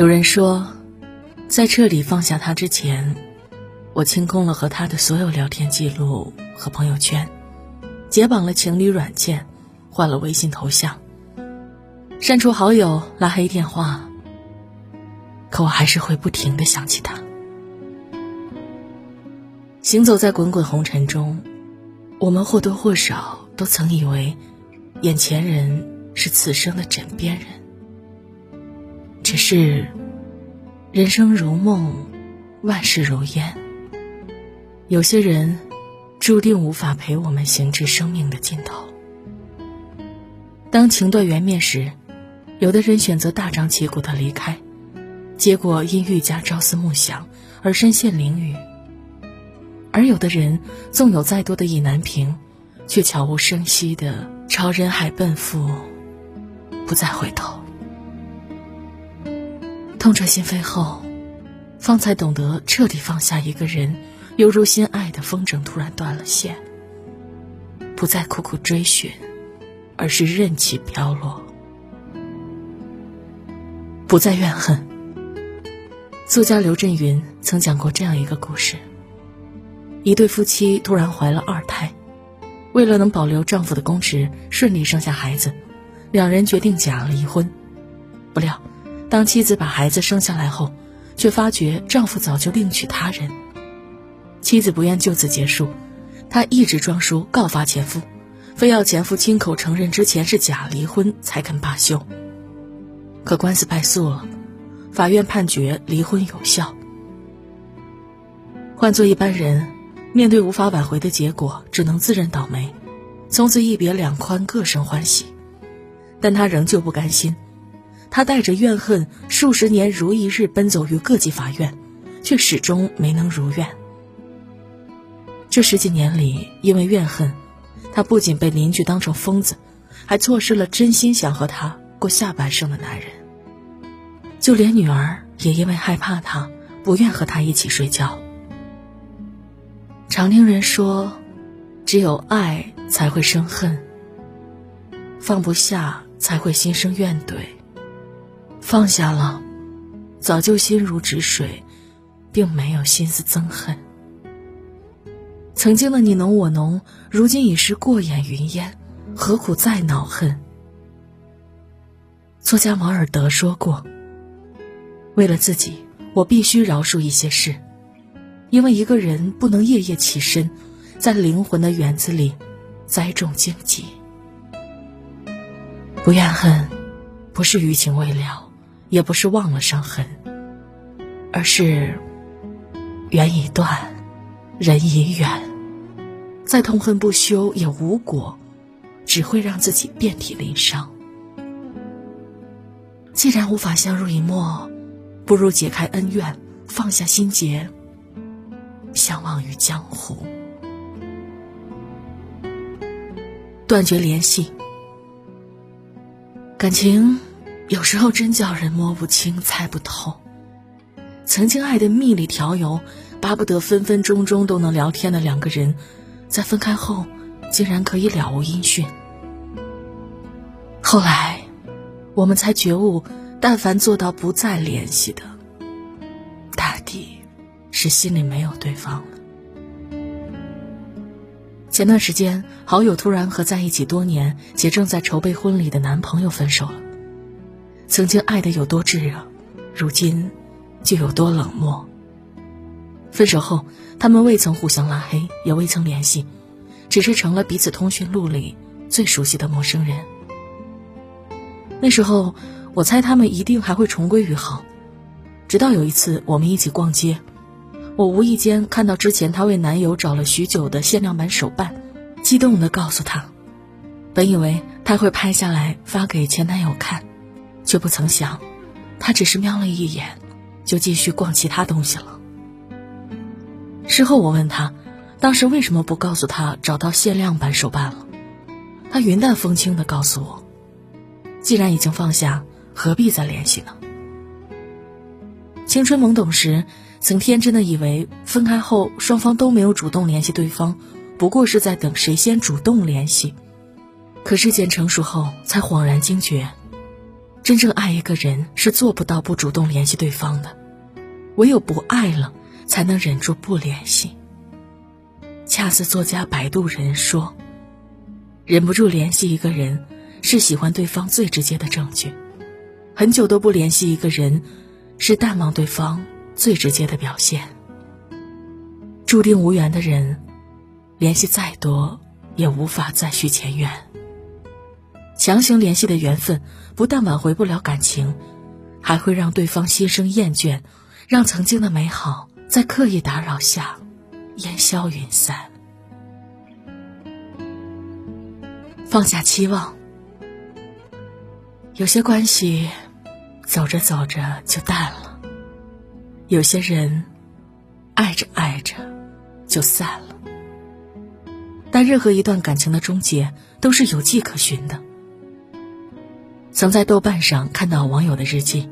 有人说，在彻底放下他之前，我清空了和他的所有聊天记录和朋友圈，解绑了情侣软件，换了微信头像，删除好友，拉黑电话。可我还是会不停的想起他。行走在滚滚红尘中，我们或多或少都曾以为，眼前人是此生的枕边人。只是，人生如梦，万事如烟。有些人，注定无法陪我们行至生命的尽头。当情断缘灭时，有的人选择大张旗鼓的离开，结果因愈加朝思暮想而身陷囹圄；而有的人，纵有再多的意难平，却悄无声息的朝人海奔赴，不再回头。痛彻心扉后，方才懂得彻底放下一个人，犹如心爱的风筝突然断了线。不再苦苦追寻，而是任其飘落；不再怨恨。作家刘震云曾讲过这样一个故事：一对夫妻突然怀了二胎，为了能保留丈夫的公职，顺利生下孩子，两人决定假离婚。不料。当妻子把孩子生下来后，却发觉丈夫早就另娶他人。妻子不愿就此结束，她一直装书告发前夫，非要前夫亲口承认之前是假离婚才肯罢休。可官司败诉了，法院判决离婚有效。换做一般人，面对无法挽回的结果，只能自认倒霉，从此一别两宽，各生欢喜。但他仍旧不甘心。他带着怨恨，数十年如一日奔走于各级法院，却始终没能如愿。这十几年里，因为怨恨，他不仅被邻居当成疯子，还错失了真心想和他过下半生的男人。就连女儿也因为害怕他，不愿和他一起睡觉。常听人说，只有爱才会生恨，放不下才会心生怨怼。放下了，早就心如止水，并没有心思憎恨。曾经的你侬我侬，如今已是过眼云烟，何苦再恼恨？作家王尔德说过：“为了自己，我必须饶恕一些事，因为一个人不能夜夜起身，在灵魂的园子里栽种荆棘。不怨恨，不是余情未了。”也不是忘了伤痕，而是缘已断，人已远，再痛恨不休也无果，只会让自己遍体鳞伤。既然无法相濡以沫，不如解开恩怨，放下心结，相忘于江湖，断绝联系，感情。有时候真叫人摸不清、猜不透。曾经爱的蜜里调油，巴不得分分钟钟都能聊天的两个人，在分开后，竟然可以了无音讯。后来，我们才觉悟，但凡做到不再联系的，大抵是心里没有对方了。前段时间，好友突然和在一起多年且正在筹备婚礼的男朋友分手了。曾经爱的有多炙热，如今就有多冷漠。分手后，他们未曾互相拉黑，也未曾联系，只是成了彼此通讯录里最熟悉的陌生人。那时候，我猜他们一定还会重归于好。直到有一次，我们一起逛街，我无意间看到之前她为男友找了许久的限量版手办，激动地告诉他，本以为他会拍下来发给前男友看。却不曾想，他只是瞄了一眼，就继续逛其他东西了。事后我问他，当时为什么不告诉他找到限量版手办了？他云淡风轻的告诉我，既然已经放下，何必再联系呢？青春懵懂时，曾天真的以为分开后双方都没有主动联系对方，不过是在等谁先主动联系。可事件成熟后，才恍然惊觉。真正爱一个人是做不到不主动联系对方的，唯有不爱了，才能忍住不联系。恰似作家摆渡人说：“忍不住联系一个人，是喜欢对方最直接的证据；很久都不联系一个人，是淡忘对方最直接的表现。注定无缘的人，联系再多，也无法再续前缘。”强行联系的缘分，不但挽回不了感情，还会让对方心生厌倦，让曾经的美好在刻意打扰下烟消云散。放下期望，有些关系走着走着就淡了，有些人爱着爱着就散了。但任何一段感情的终结都是有迹可循的。曾在豆瓣上看到网友的日记，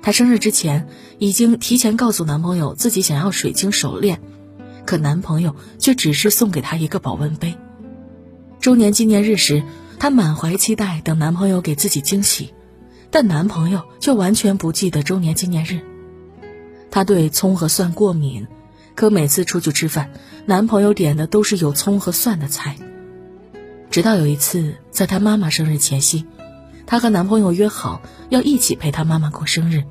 她生日之前已经提前告诉男朋友自己想要水晶手链，可男朋友却只是送给她一个保温杯。周年纪念日时，她满怀期待等男朋友给自己惊喜，但男朋友却完全不记得周年纪念日。她对葱和蒜过敏，可每次出去吃饭，男朋友点的都是有葱和蒜的菜。直到有一次，在她妈妈生日前夕。她和男朋友约好要一起陪她妈妈过生日，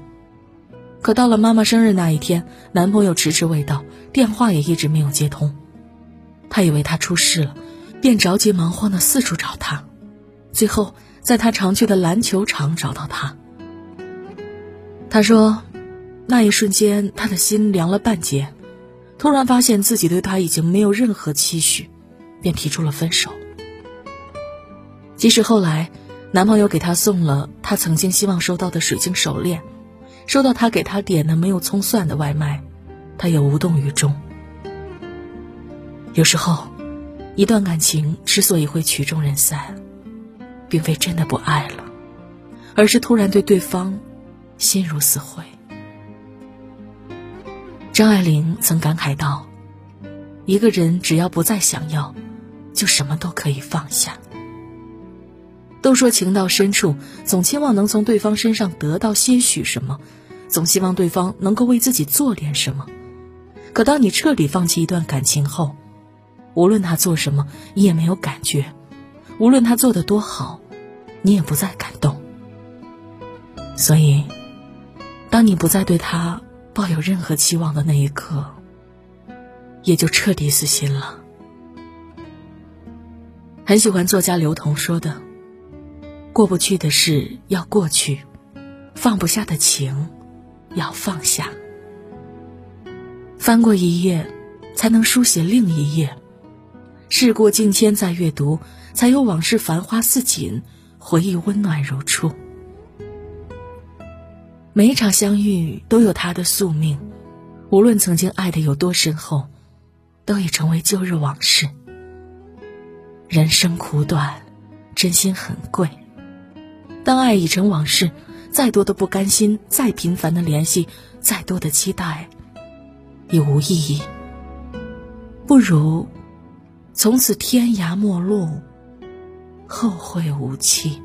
可到了妈妈生日那一天，男朋友迟迟未到，电话也一直没有接通。她以为他出事了，便着急忙慌的四处找他，最后在他常去的篮球场找到他。他说，那一瞬间他的心凉了半截，突然发现自己对他已经没有任何期许，便提出了分手。即使后来。男朋友给她送了她曾经希望收到的水晶手链，收到他给她点的没有葱蒜的外卖，她也无动于衷。有时候，一段感情之所以会曲终人散，并非真的不爱了，而是突然对对方心如死灰。张爱玲曾感慨道：“一个人只要不再想要，就什么都可以放下。”都说情到深处，总期望能从对方身上得到些许什么，总希望对方能够为自己做点什么。可当你彻底放弃一段感情后，无论他做什么，你也没有感觉；无论他做的多好，你也不再感动。所以，当你不再对他抱有任何期望的那一刻，也就彻底死心了。很喜欢作家刘同说的。过不去的事要过去，放不下的情要放下。翻过一页，才能书写另一页；事过境迁再阅读，才有往事繁花似锦，回忆温暖如初。每一场相遇都有它的宿命，无论曾经爱的有多深厚，都已成为旧日往事。人生苦短，真心很贵。当爱已成往事，再多的不甘心，再频繁的联系，再多的期待，已无意义。不如从此天涯陌路，后会无期。